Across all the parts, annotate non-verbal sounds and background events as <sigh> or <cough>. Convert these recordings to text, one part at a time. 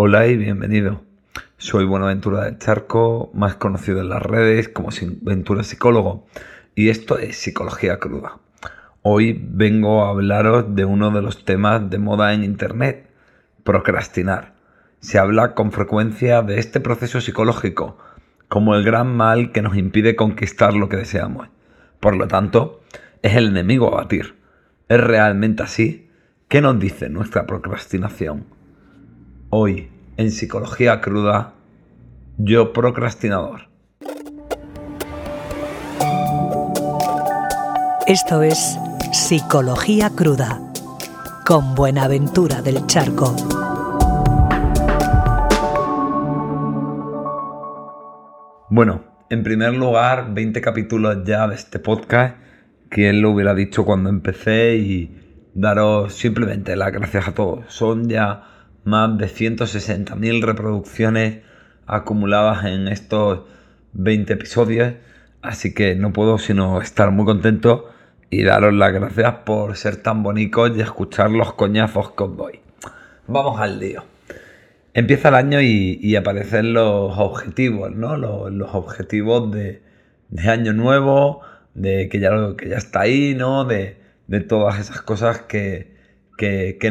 Hola y bienvenido. Soy Buenaventura del Charco, más conocido en las redes como Ventura Psicólogo, y esto es Psicología Cruda. Hoy vengo a hablaros de uno de los temas de moda en Internet, procrastinar. Se habla con frecuencia de este proceso psicológico como el gran mal que nos impide conquistar lo que deseamos. Por lo tanto, es el enemigo a batir. ¿Es realmente así? ¿Qué nos dice nuestra procrastinación? Hoy, en Psicología Cruda, yo procrastinador. Esto es Psicología Cruda, con Buenaventura del Charco. Bueno, en primer lugar, 20 capítulos ya de este podcast. Quien lo hubiera dicho cuando empecé y daros simplemente las gracias a todos. Son ya más de 160.000 reproducciones acumuladas en estos 20 episodios. Así que no puedo sino estar muy contento y daros las gracias por ser tan bonitos y escuchar los coñazos que os. Vamos al lío. Empieza el año y, aparecen los objetivos, ¿no? Los, objetivos de, año nuevo, de que ya, que ya está ahí, ¿no? De, todas esas cosas que,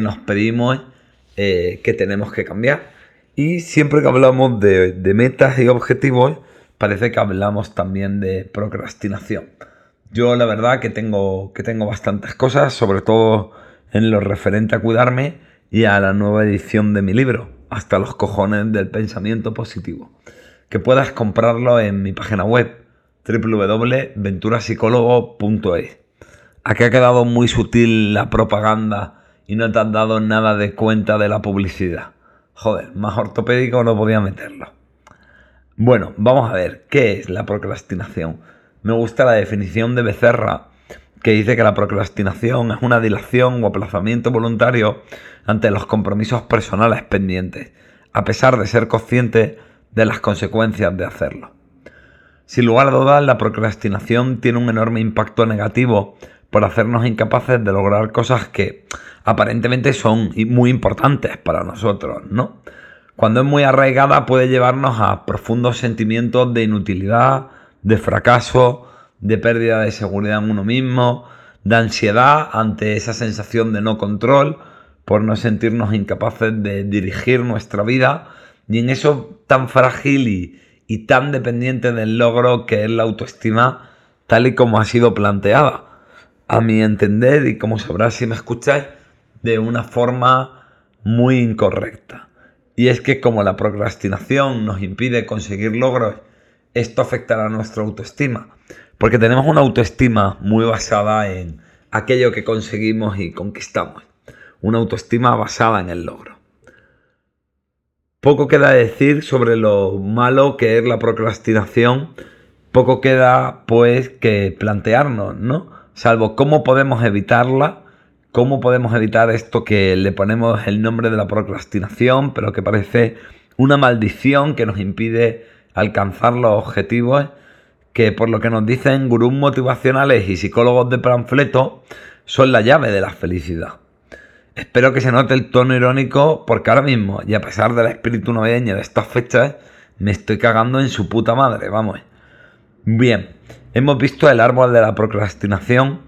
nos pedimos eh, que tenemos que cambiar. Y siempre que hablamos de, metas y objetivos, parece que hablamos también de procrastinación. Yo la verdad que tengo, que tengo bastantes cosas, sobre todo en lo referente a cuidarme y a la nueva edición de mi libro hasta los cojones del pensamiento positivo. Que puedas comprarlo en mi página web www.venturapsicólogo.es. Aquí ha quedado muy sutil la propaganda y no te has dado nada de cuenta de la publicidad. Joder, más ortopédico no podía meterlo. Bueno, vamos a ver, ¿qué es la procrastinación? Me gusta la definición de Becerra que dice que la procrastinación es una dilación o aplazamiento voluntario ante los compromisos personales pendientes, a pesar de ser consciente de las consecuencias de hacerlo. Sin lugar a dudas, la procrastinación tiene un enorme impacto negativo por hacernos incapaces de lograr cosas que aparentemente son muy importantes para nosotros, ¿no? Cuando es muy arraigada puede llevarnos a profundos sentimientos de inutilidad, de fracaso, de pérdida de seguridad en uno mismo, de ansiedad ante esa sensación de no control, por no sentirnos incapaces de dirigir nuestra vida, y en eso tan frágil y, y tan dependiente del logro que es la autoestima, tal y como ha sido planteada. A mi entender, y como sabrás si me escucháis, de una forma muy incorrecta. Y es que como la procrastinación nos impide conseguir logros, esto afectará a nuestra autoestima. Porque tenemos una autoestima muy basada en aquello que conseguimos y conquistamos. Una autoestima basada en el logro. Poco queda decir sobre lo malo que es la procrastinación. Poco queda pues que plantearnos, ¿no? Salvo cómo podemos evitarla, cómo podemos evitar esto que le ponemos el nombre de la procrastinación, pero que parece una maldición que nos impide alcanzar los objetivos que por lo que nos dicen gurús motivacionales y psicólogos de panfleto, son la llave de la felicidad. Espero que se note el tono irónico porque ahora mismo, y a pesar del espíritu navideño de estas fechas, me estoy cagando en su puta madre, vamos. Bien, hemos visto el árbol de la procrastinación,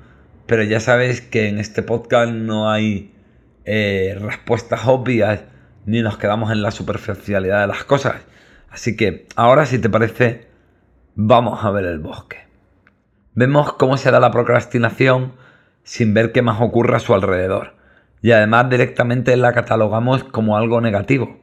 pero ya sabéis que en este podcast no hay eh, respuestas obvias ni nos quedamos en la superficialidad de las cosas. Así que ahora si te parece Vamos a ver el bosque. Vemos cómo se da la procrastinación sin ver qué más ocurre a su alrededor. Y además directamente la catalogamos como algo negativo.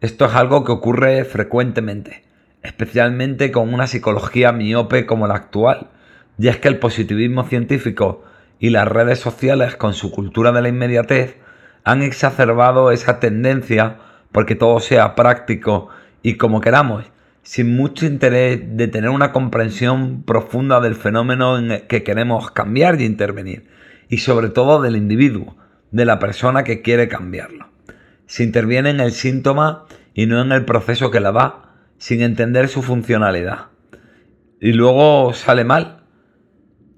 Esto es algo que ocurre frecuentemente, especialmente con una psicología miope como la actual. Y es que el positivismo científico y las redes sociales con su cultura de la inmediatez han exacerbado esa tendencia porque todo sea práctico y como queramos sin mucho interés de tener una comprensión profunda del fenómeno en el que queremos cambiar y intervenir, y sobre todo del individuo, de la persona que quiere cambiarlo. Se interviene en el síntoma y no en el proceso que la da, sin entender su funcionalidad. Y luego sale mal.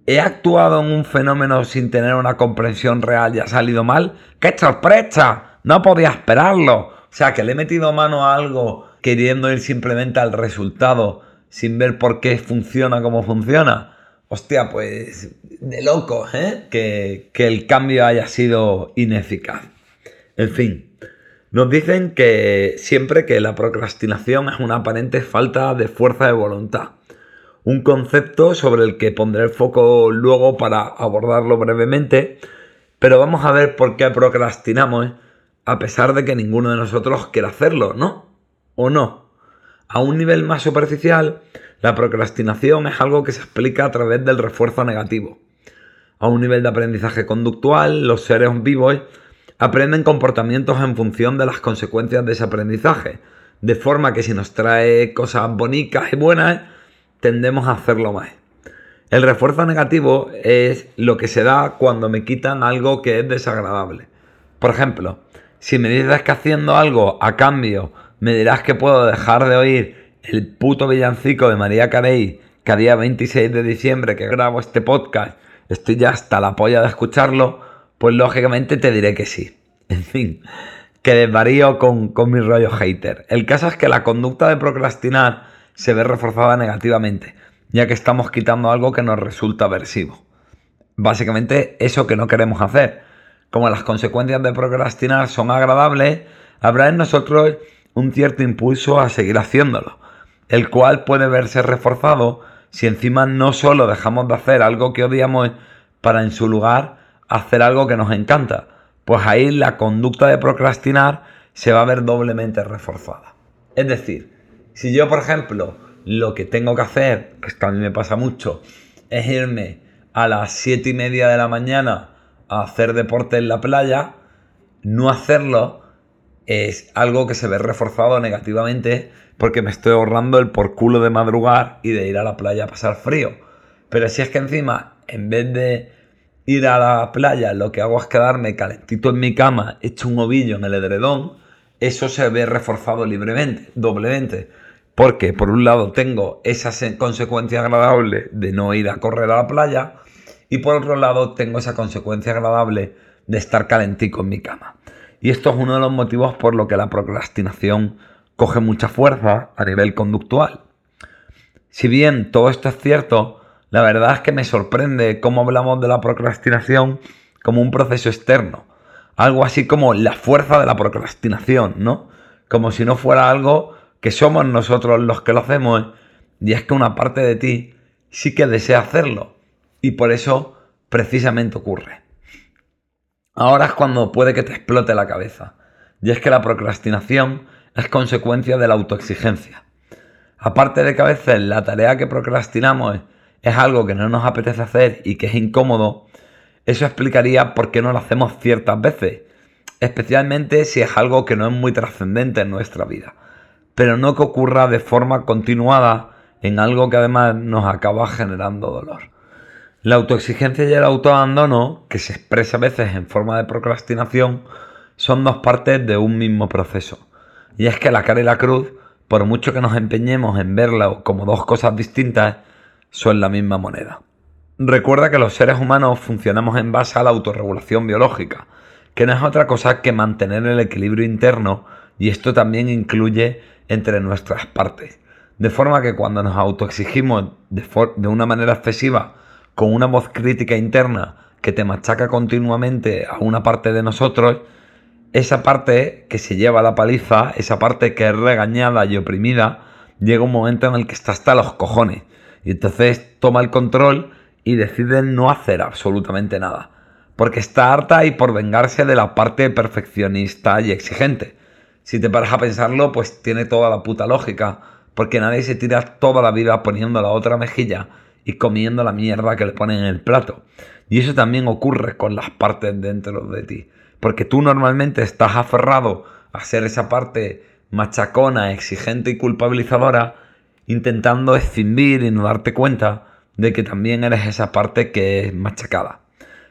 ¿He actuado en un fenómeno sin tener una comprensión real y ha salido mal? ¡Qué sorpresa! No podía esperarlo. O sea, que le he metido mano a algo queriendo ir simplemente al resultado sin ver por qué funciona como funciona. Hostia, pues de loco, ¿eh? Que, que el cambio haya sido ineficaz. En fin, nos dicen que siempre que la procrastinación es una aparente falta de fuerza de voluntad. Un concepto sobre el que pondré el foco luego para abordarlo brevemente, pero vamos a ver por qué procrastinamos a pesar de que ninguno de nosotros quiera hacerlo, ¿no? ¿O no? A un nivel más superficial, la procrastinación es algo que se explica a través del refuerzo negativo. A un nivel de aprendizaje conductual, los seres vivos aprenden comportamientos en función de las consecuencias de ese aprendizaje, de forma que si nos trae cosas bonitas y buenas, tendemos a hacerlo más. El refuerzo negativo es lo que se da cuando me quitan algo que es desagradable. Por ejemplo, si me dices que haciendo algo a cambio me dirás que puedo dejar de oír el puto villancico de María Carey que a día 26 de diciembre que grabo este podcast estoy ya hasta la polla de escucharlo, pues lógicamente te diré que sí. <laughs> En fin, que desvarío con, con mi rollo hater. El caso es que la conducta de procrastinar se ve reforzada negativamente, ya que estamos quitando algo que nos resulta aversivo. Básicamente eso que no queremos hacer como las consecuencias de procrastinar son agradables, habrá en nosotros un cierto impulso a seguir haciéndolo, el cual puede verse reforzado si encima no solo dejamos de hacer algo que odiamos para en su lugar hacer algo que nos encanta, pues ahí la conducta de procrastinar se va a ver doblemente reforzada. Es decir, si yo por ejemplo lo que tengo que hacer, que esto a mí me pasa mucho, es irme a las 7 y media de la mañana hacer deporte en la playa, no hacerlo es algo que se ve reforzado negativamente porque me estoy ahorrando el por culo de madrugar y de ir a la playa a pasar frío. Pero si es que encima, en vez de ir a la playa, lo que hago es quedarme calentito en mi cama, hecho un ovillo en el edredón, eso se ve reforzado libremente, doblemente. Porque por un lado tengo esa consecuencia agradable de no ir a correr a la playa y por otro lado tengo esa consecuencia agradable de estar calentico en mi cama. Y esto es uno de los motivos por lo que la procrastinación coge mucha fuerza a nivel conductual. Si bien todo esto es cierto, la verdad es que me sorprende cómo hablamos de la procrastinación como un proceso externo. Algo así como la fuerza de la procrastinación, ¿no? Como si no fuera algo que somos nosotros los que lo hacemos y es que una parte de ti sí que desea hacerlo y por eso precisamente ocurre. Ahora es cuando puede que te explote la cabeza. Y es que la procrastinación es consecuencia de la autoexigencia. Aparte de que a veces la tarea que procrastinamos es algo que no nos apetece hacer y que es incómodo, eso explicaría por qué no lo hacemos ciertas veces, especialmente si es algo que no es muy trascendente en nuestra vida, pero no que ocurra de forma continuada en algo que además nos acaba generando dolor. La autoexigencia y el autoabandono, que se expresa a veces en forma de procrastinación, son dos partes de un mismo proceso. Y es que la cara y la cruz, por mucho que nos empeñemos en verla como dos cosas distintas, son la misma moneda. Recuerda que los seres humanos funcionamos en base a la autorregulación biológica, que no es otra cosa que mantener el equilibrio interno y esto también incluye entre nuestras partes. De forma que cuando nos autoexigimos de, una manera excesiva con una voz crítica interna que te machaca continuamente a una parte de nosotros, esa parte que se lleva la paliza, esa parte que es regañada y oprimida, llega un momento en el que está hasta los cojones. Y entonces toma el control y decide no hacer absolutamente nada. Porque está harta y por vengarse de la parte perfeccionista y exigente. Si te paras a pensarlo, pues tiene toda la puta lógica. Porque nadie se tira toda la vida poniendo la otra mejilla y comiendo la mierda que le ponen en el plato. Y eso también ocurre con las partes dentro de ti. Porque tú normalmente estás aferrado a ser esa parte machacona, exigente y culpabilizadora, intentando escindir y no darte cuenta de que también eres esa parte que es machacada.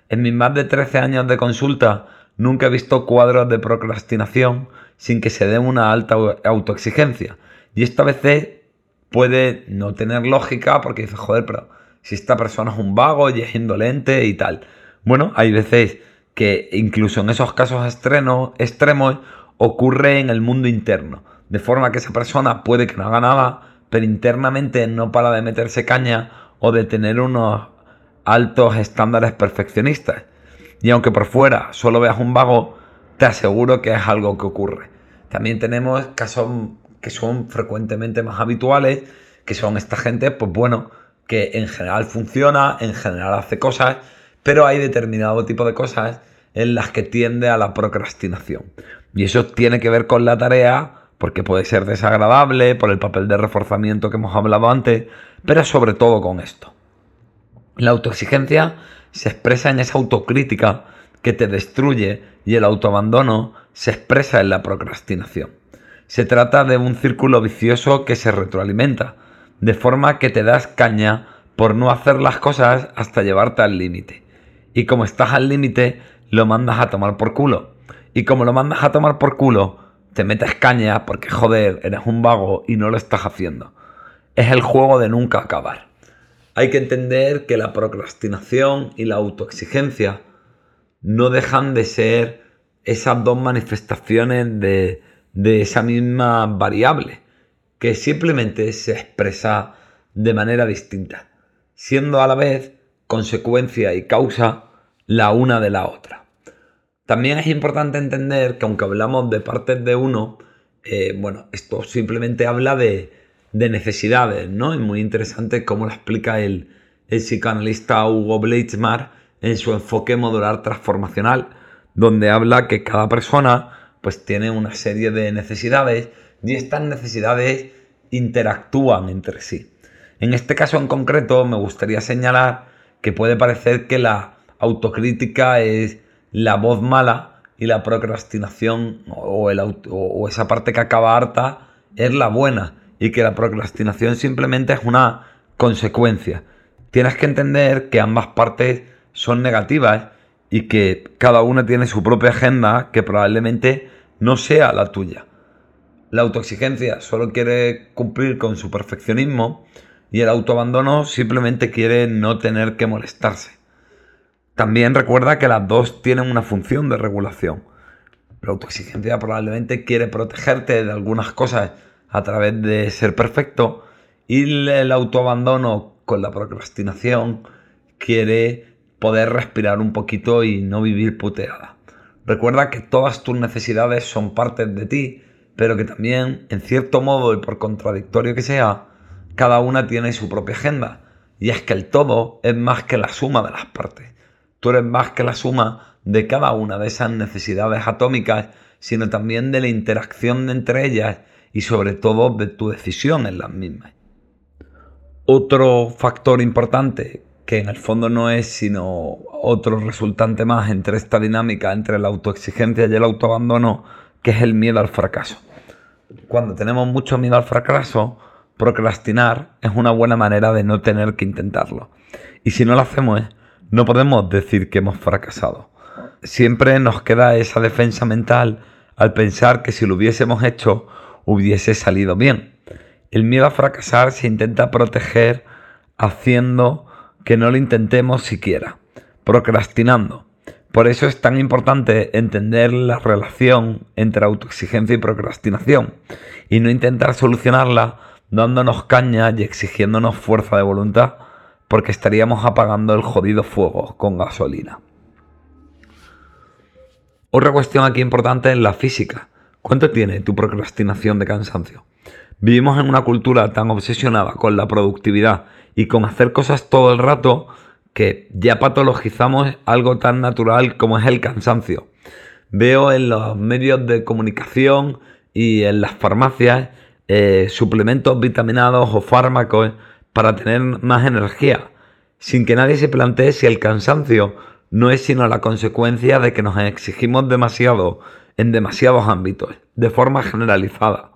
En mis más de 13 años de consulta, nunca he visto cuadros de procrastinación sin que se dé una alta autoexigencia. Y esta vez puede no tener lógica porque dice, joder, pero si esta persona es un vago y es indolente y tal. Bueno, hay veces que incluso en esos casos extremos, extremos ocurre en el mundo interno, de forma que esa persona puede que no haga nada, pero internamente no para de meterse caña o de tener unos altos estándares perfeccionistas. Y aunque por fuera solo veas un vago, te aseguro que es algo que ocurre. También tenemos casos que son frecuentemente más habituales, que son esta gente, pues bueno, que en general funciona, en general hace cosas, pero hay determinado tipo de cosas en las que tiende a la procrastinación. Y eso tiene que ver con la tarea, porque puede ser desagradable, por el papel de reforzamiento que hemos hablado antes, pero sobre todo con esto. La autoexigencia se expresa en esa autocrítica que te destruye y el autoabandono se expresa en la procrastinación. Se trata de un círculo vicioso que se retroalimenta, de forma que te das caña por no hacer las cosas hasta llevarte al límite. Y como estás al límite, lo mandas a tomar por culo. Y como lo mandas a tomar por culo, te metes caña porque joder, eres un vago y no lo estás haciendo. Es el juego de nunca acabar. Hay que entender que la procrastinación y la autoexigencia no dejan de ser esas dos manifestaciones de, de esa misma variable, que simplemente se expresa de manera distinta, siendo a la vez consecuencia y causa la una de la otra. También es importante entender que aunque hablamos de partes de uno, eh, bueno, esto simplemente habla de, necesidades, ¿no? Es muy interesante cómo lo explica el, psicoanalista Hugo Bleitzmar en su enfoque modular transformacional, donde habla que cada persona pues tiene una serie de necesidades y estas necesidades interactúan entre sí. En este caso en concreto me gustaría señalar que puede parecer que la autocrítica es la voz mala y la procrastinación o, el o esa parte que acaba harta es la buena y que la procrastinación simplemente es una consecuencia. Tienes que entender que ambas partes son negativas y que cada una tiene su propia agenda que probablemente no sea la tuya. La autoexigencia solo quiere cumplir con su perfeccionismo y el autoabandono simplemente quiere no tener que molestarse. También recuerda que las dos tienen una función de regulación. La autoexigencia probablemente quiere protegerte de algunas cosas a través de ser perfecto y el autoabandono con la procrastinación quiere poder respirar un poquito y no vivir puteada. Recuerda que todas tus necesidades son partes de ti, pero que también, en cierto modo y por contradictorio que sea, cada una tiene su propia agenda. Y es que el todo es más que la suma de las partes. Tú eres más que la suma de cada una de esas necesidades atómicas, sino también de la interacción entre ellas y sobre todo de tu decisión en las mismas. Otro factor importante que en el fondo no es sino otro resultante más entre esta dinámica entre la autoexigencia y el autoabandono, que es el miedo al fracaso. Cuando tenemos mucho miedo al fracaso, procrastinar es una buena manera de no tener que intentarlo. Y si no lo hacemos, no podemos decir que hemos fracasado. Siempre nos queda esa defensa mental al pensar que si lo hubiésemos hecho, hubiese salido bien. El miedo a fracasar se intenta proteger haciendo que no lo intentemos siquiera, procrastinando. Por eso es tan importante entender la relación entre autoexigencia y procrastinación y no intentar solucionarla dándonos caña y exigiéndonos fuerza de voluntad porque estaríamos apagando el jodido fuego con gasolina. Otra cuestión aquí importante es la física. ¿Cuánto tiene tu procrastinación de cansancio? Vivimos en una cultura tan obsesionada con la productividad y con hacer cosas todo el rato que ya patologizamos algo tan natural como es el cansancio. Veo en los medios de comunicación y en las farmacias eh, suplementos vitaminados o fármacos para tener más energía, sin que nadie se plantee si el cansancio no es sino la consecuencia de que nos exigimos demasiado en demasiados ámbitos, de forma generalizada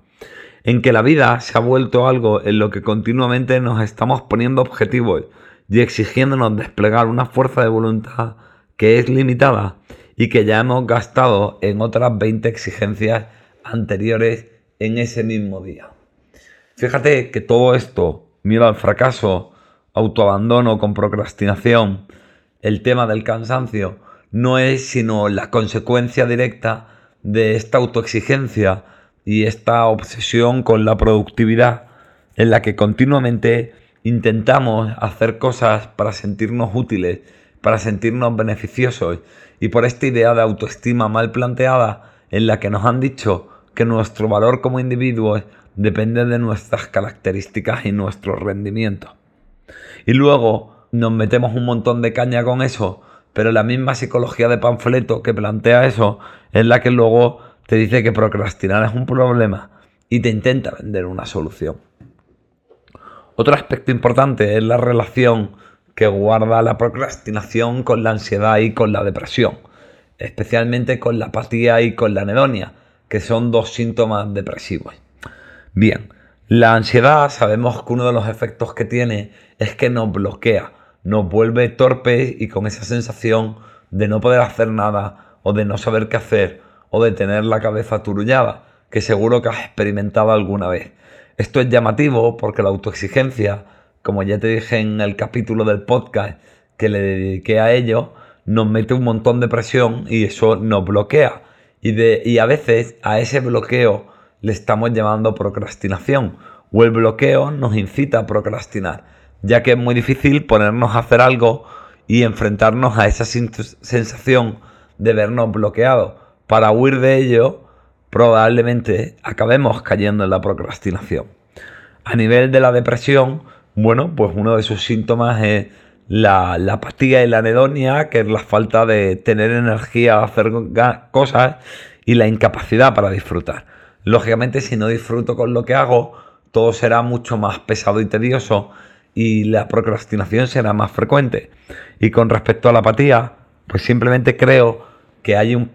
en que la vida se ha vuelto algo en lo que continuamente nos estamos poniendo objetivos y exigiéndonos desplegar una fuerza de voluntad que es limitada y que ya hemos gastado en otras 20 exigencias anteriores en ese mismo día. Fíjate que todo esto, miedo al fracaso, autoabandono con procrastinación, el tema del cansancio, no es sino la consecuencia directa de esta autoexigencia y esta obsesión con la productividad en la que continuamente intentamos hacer cosas para sentirnos útiles, para sentirnos beneficiosos y por esta idea de autoestima mal planteada en la que nos han dicho que nuestro valor como individuos depende de nuestras características y nuestro rendimiento. Y luego nos metemos un montón de caña con eso, pero la misma psicología de panfleto que plantea eso es la que luego te dice que procrastinar es un problema y te intenta vender una solución. Otro aspecto importante es la relación que guarda la procrastinación con la ansiedad y con la depresión, especialmente con la apatía y con la anedonia, que son dos síntomas depresivos. Bien, la ansiedad sabemos que uno de los efectos que tiene es que nos bloquea, nos vuelve torpes y con esa sensación de no poder hacer nada o de no saber qué hacer o de tener la cabeza turullada, que seguro que has experimentado alguna vez. Esto es llamativo porque la autoexigencia, como ya te dije en el capítulo del podcast que le dediqué a ello, nos mete un montón de presión y eso nos bloquea. Y, de, y a veces a ese bloqueo le estamos llamando procrastinación o el bloqueo nos incita a procrastinar, ya que es muy difícil ponernos a hacer algo y enfrentarnos a esa sensación de vernos bloqueados. Para huir de ello, probablemente acabemos cayendo en la procrastinación. A nivel de la depresión, bueno, pues uno de sus síntomas es la, apatía y la anedonia, que es la falta de tener energía a hacer cosas y la incapacidad para disfrutar. Lógicamente, si no disfruto con lo que hago, todo será mucho más pesado y tedioso y la procrastinación será más frecuente. Y con respecto a la apatía, pues simplemente creo que hay un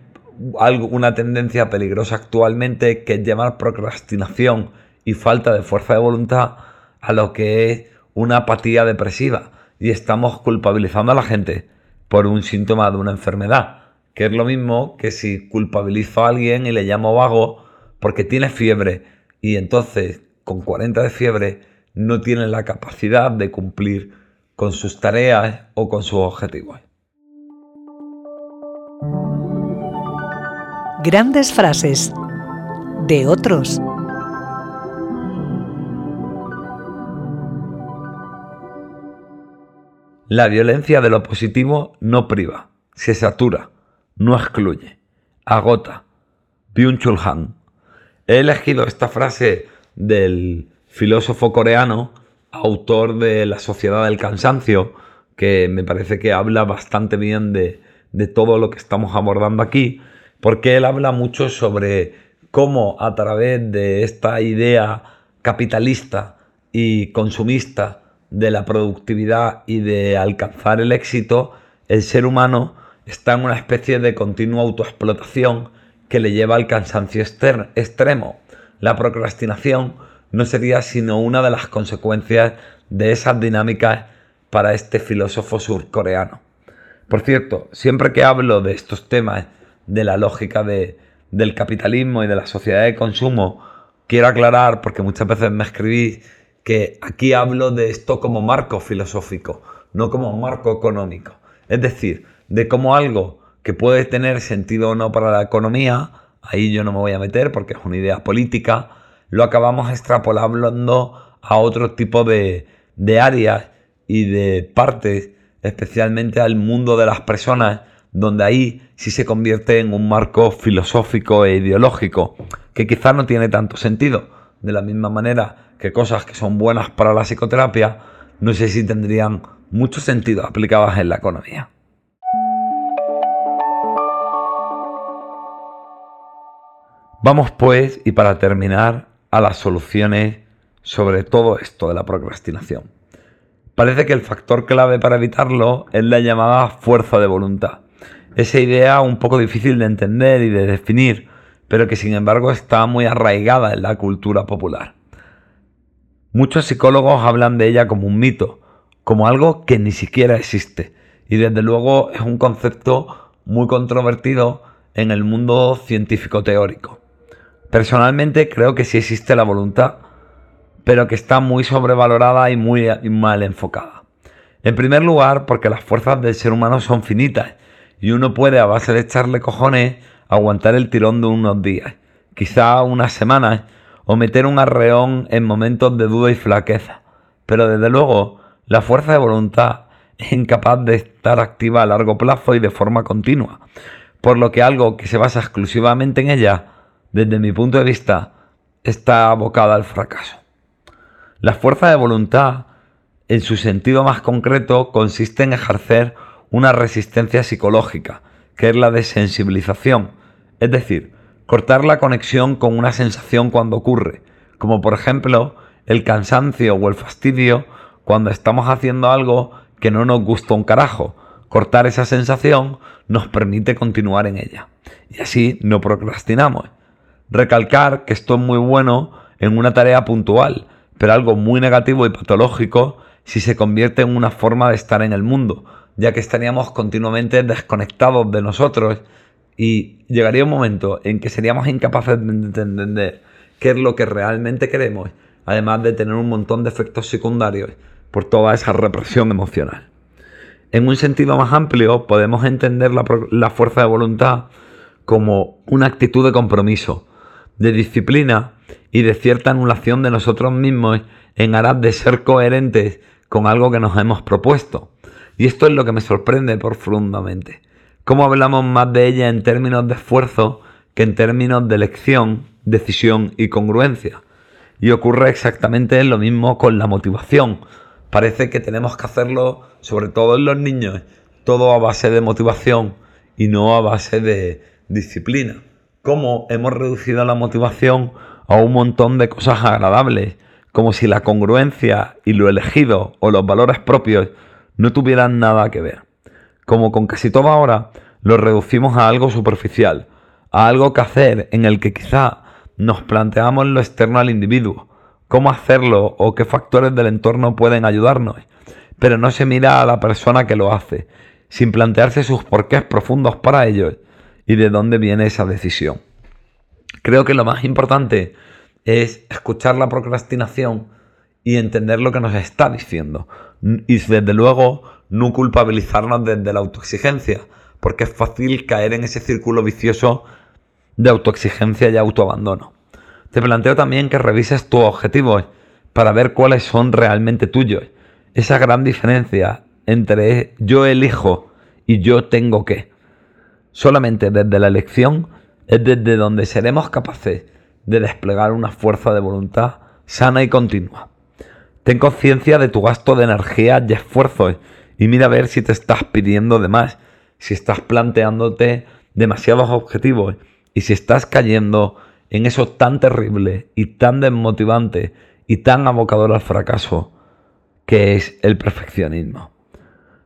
algo, una tendencia peligrosa actualmente que es llamar procrastinación y falta de fuerza de voluntad a lo que es una apatía depresiva y estamos culpabilizando a la gente por un síntoma de una enfermedad, que es lo mismo que si culpabilizo a alguien y le llamo vago porque tiene fiebre y entonces con 40 de fiebre no tiene la capacidad de cumplir con sus tareas o con sus objetivos. Grandes frases de otros. La violencia de lo positivo no priva, se satura, no excluye, agota. Byung-Chul Han. He elegido esta frase del filósofo coreano, autor de La Sociedad del Cansancio, que me parece que habla bastante bien de, de todo lo que estamos abordando aquí porque él habla mucho sobre cómo a través de esta idea capitalista y consumista de la productividad y de alcanzar el éxito, el ser humano está en una especie de continua autoexplotación que le lleva al cansancio extremo. La procrastinación no sería sino una de las consecuencias de esas dinámicas para este filósofo surcoreano. Por cierto, siempre que hablo de estos temas de la lógica del capitalismo y de la sociedad de consumo, quiero aclarar, porque muchas veces me escribí, que aquí hablo de esto como marco filosófico, no como marco económico. Es decir, de cómo algo que puede tener sentido o no para la economía, ahí yo no me voy a meter porque es una idea política, lo acabamos extrapolando a otro tipo de, de áreas y de partes, especialmente al mundo de las personas donde ahí sí se convierte en un marco filosófico e ideológico, que quizás no tiene tanto sentido. De la misma manera que cosas que son buenas para la psicoterapia, no sé si tendrían mucho sentido aplicadas en la economía. Vamos pues, y para terminar, a las soluciones sobre todo esto de la procrastinación. Parece que el factor clave para evitarlo es la llamada fuerza de voluntad esa idea un poco difícil de entender y de definir, pero que sin embargo está muy arraigada en la cultura popular. Muchos psicólogos hablan de ella como un mito, como algo que ni siquiera existe, y desde luego es un concepto muy controvertido en el mundo científico teórico. Personalmente creo que sí existe la voluntad, pero que está muy sobrevalorada y muy mal enfocada. En primer lugar, porque las fuerzas del ser humano son finitas y uno puede a base de echarle cojones aguantar el tirón de unos días, quizá unas semanas, o meter un arreón en momentos de duda y flaqueza. Pero desde luego, la fuerza de voluntad es incapaz de estar activa a largo plazo y de forma continua, por lo que algo que se basa exclusivamente en ella, desde mi punto de vista, está abocada al fracaso. La fuerza de voluntad, en su sentido más concreto, consiste en ejercer una resistencia psicológica, que es la desensibilización, es decir, cortar la conexión con una sensación cuando ocurre, como por ejemplo el cansancio o el fastidio cuando estamos haciendo algo que no nos gusta un carajo. Cortar esa sensación nos permite continuar en ella. Y así no procrastinamos. Recalcar que esto es muy bueno en una tarea puntual, pero algo muy negativo y patológico si se convierte en una forma de estar en el mundo, ya que estaríamos continuamente desconectados de nosotros y llegaría un momento en que seríamos incapaces de entender qué es lo que realmente queremos, además de tener un montón de efectos secundarios por toda esa represión emocional. En un sentido más amplio, podemos entender la, fuerza de voluntad como una actitud de compromiso, de disciplina y de cierta anulación de nosotros mismos en aras de ser coherentes con algo que nos hemos propuesto. Y esto es lo que me sorprende profundamente. Cómo hablamos más de ella en términos de esfuerzo que en términos de elección, decisión y congruencia. Y ocurre exactamente lo mismo con la motivación. Parece que tenemos que hacerlo, sobre todo en los niños, todo a base de motivación y no a base de disciplina. Cómo hemos reducido la motivación a un montón de cosas agradables, como si la congruencia y lo elegido o los valores propios no tuvieran nada que ver. Como con casi todo ahora, lo reducimos a algo superficial, a algo que hacer en el que quizá nos planteamos lo externo al individuo, cómo hacerlo o qué factores del entorno pueden ayudarnos, pero no se mira a la persona que lo hace, sin plantearse sus porqués profundos para ello y de dónde viene esa decisión. Creo que lo más importante es escuchar la procrastinación y entender lo que nos está diciendo. Y desde luego no culpabilizarnos desde la autoexigencia, porque es fácil caer en ese círculo vicioso de autoexigencia y autoabandono. Te planteo también que revises tus objetivos para ver cuáles son realmente tuyos. Esa gran diferencia entre yo elijo y yo tengo que. Solamente desde la elección es desde donde seremos capaces de desplegar una fuerza de voluntad sana y continua. Ten conciencia de tu gasto de energía y esfuerzos y mira a ver si te estás pidiendo de más, si estás planteándote demasiados objetivos y si estás cayendo en eso tan terrible y tan desmotivante y tan abocador al fracaso que es el perfeccionismo.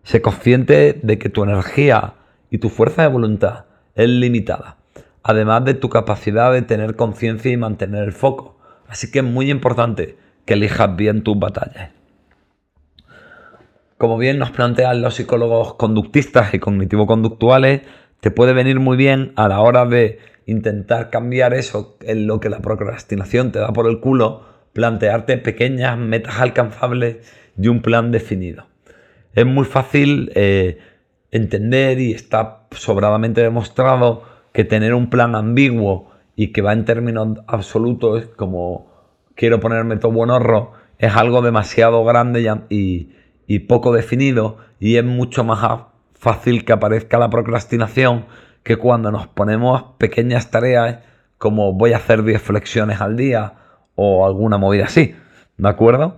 Sé consciente de que tu energía y tu fuerza de voluntad es limitada, además de tu capacidad de tener conciencia y mantener el foco. Así que es muy importante que elijas bien tus batallas. Como bien nos plantean los psicólogos conductistas y cognitivo-conductuales, te puede venir muy bien a la hora de intentar cambiar eso en lo que la procrastinación te da por el culo, plantearte pequeñas metas alcanzables y un plan definido. Es muy fácil eh, entender y está sobradamente demostrado que tener un plan ambiguo y que va en términos absolutos como quiero ponerme todo buen horro es algo demasiado grande y, y poco definido y es mucho más fácil que aparezca la procrastinación que cuando nos ponemos pequeñas tareas como voy a hacer 10 flexiones al día o alguna movida así, ¿de acuerdo?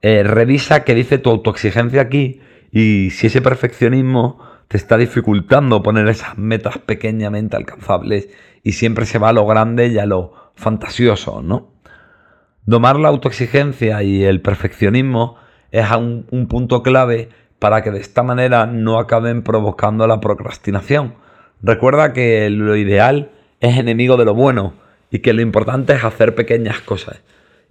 Eh, revisa qué dice tu autoexigencia aquí y si ese perfeccionismo te está dificultando poner esas metas pequeñamente alcanzables y siempre se va a lo grande y a lo fantasioso, ¿no? Domar la autoexigencia y el perfeccionismo es un, un punto clave para que de esta manera no acaben provocando la procrastinación. Recuerda que lo ideal es enemigo de lo bueno y que lo importante es hacer pequeñas cosas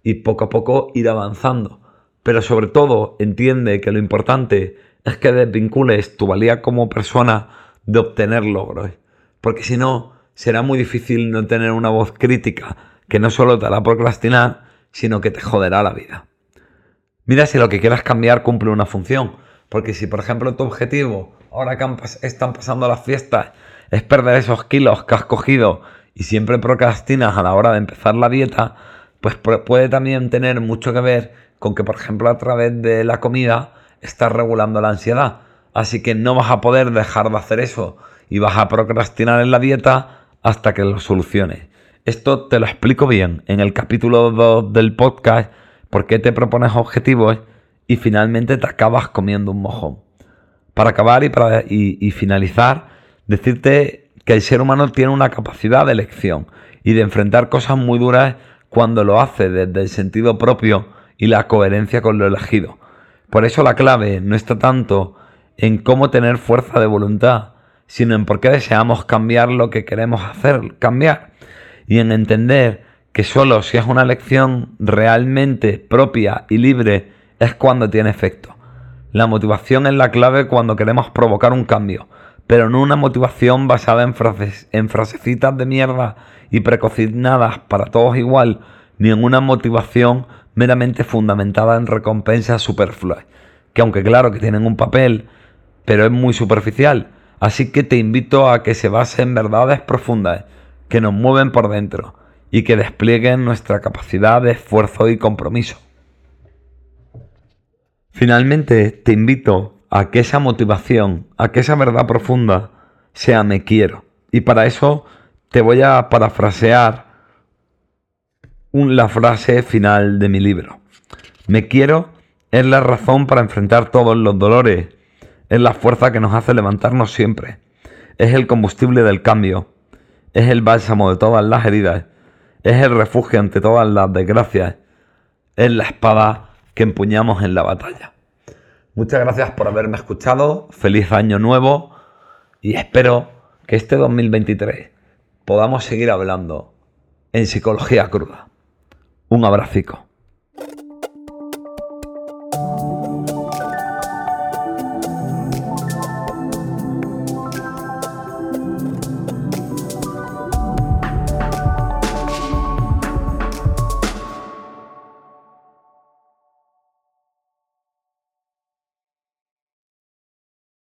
y poco a poco ir avanzando. Pero sobre todo entiende que lo importante es que desvincules tu valía como persona de obtener logros. Porque si no, será muy difícil no tener una voz crítica que no solo te hará procrastinar, sino que te joderá la vida. Mira si lo que quieras cambiar cumple una función. Porque si, por ejemplo, tu objetivo, ahora que están pasando las fiestas, es perder esos kilos que has cogido y siempre procrastinas a la hora de empezar la dieta, pues puede también tener mucho que ver con que, por ejemplo, a través de la comida estás regulando la ansiedad. Así que no vas a poder dejar de hacer eso y vas a procrastinar en la dieta hasta que lo soluciones. Esto te lo explico bien en el capítulo 2 del podcast, por qué te propones objetivos y finalmente te acabas comiendo un mojón. Para acabar y, para, y finalizar, decirte que el ser humano tiene una capacidad de elección y de enfrentar cosas muy duras cuando lo hace desde el sentido propio y la coherencia con lo elegido. Por eso la clave no está tanto en cómo tener fuerza de voluntad, sino en por qué deseamos cambiar lo que queremos hacer, cambiar. Y en entender que solo si es una elección realmente propia y libre es cuando tiene efecto. La motivación es la clave cuando queremos provocar un cambio, pero no una motivación basada en, en frasecitas de mierda y precocinadas para todos igual, ni en una motivación meramente fundamentada en recompensas superfluas, que aunque claro que tienen un papel, pero es muy superficial, así que te invito a que se base en verdades profundas, que nos mueven por dentro y que desplieguen nuestra capacidad de esfuerzo y compromiso. Finalmente, te invito a que esa motivación, a que esa verdad profunda sea me quiero. Y para eso te voy a parafrasear la frase final de mi libro. Me quiero es la razón para enfrentar todos los dolores, es la fuerza que nos hace levantarnos siempre, es el combustible del cambio, es el bálsamo de todas las heridas, es el refugio ante todas las desgracias, es la espada que empuñamos en la batalla. Muchas gracias por haberme escuchado, feliz año nuevo y espero que este 2023 podamos seguir hablando en psicología cruda. Un abracico.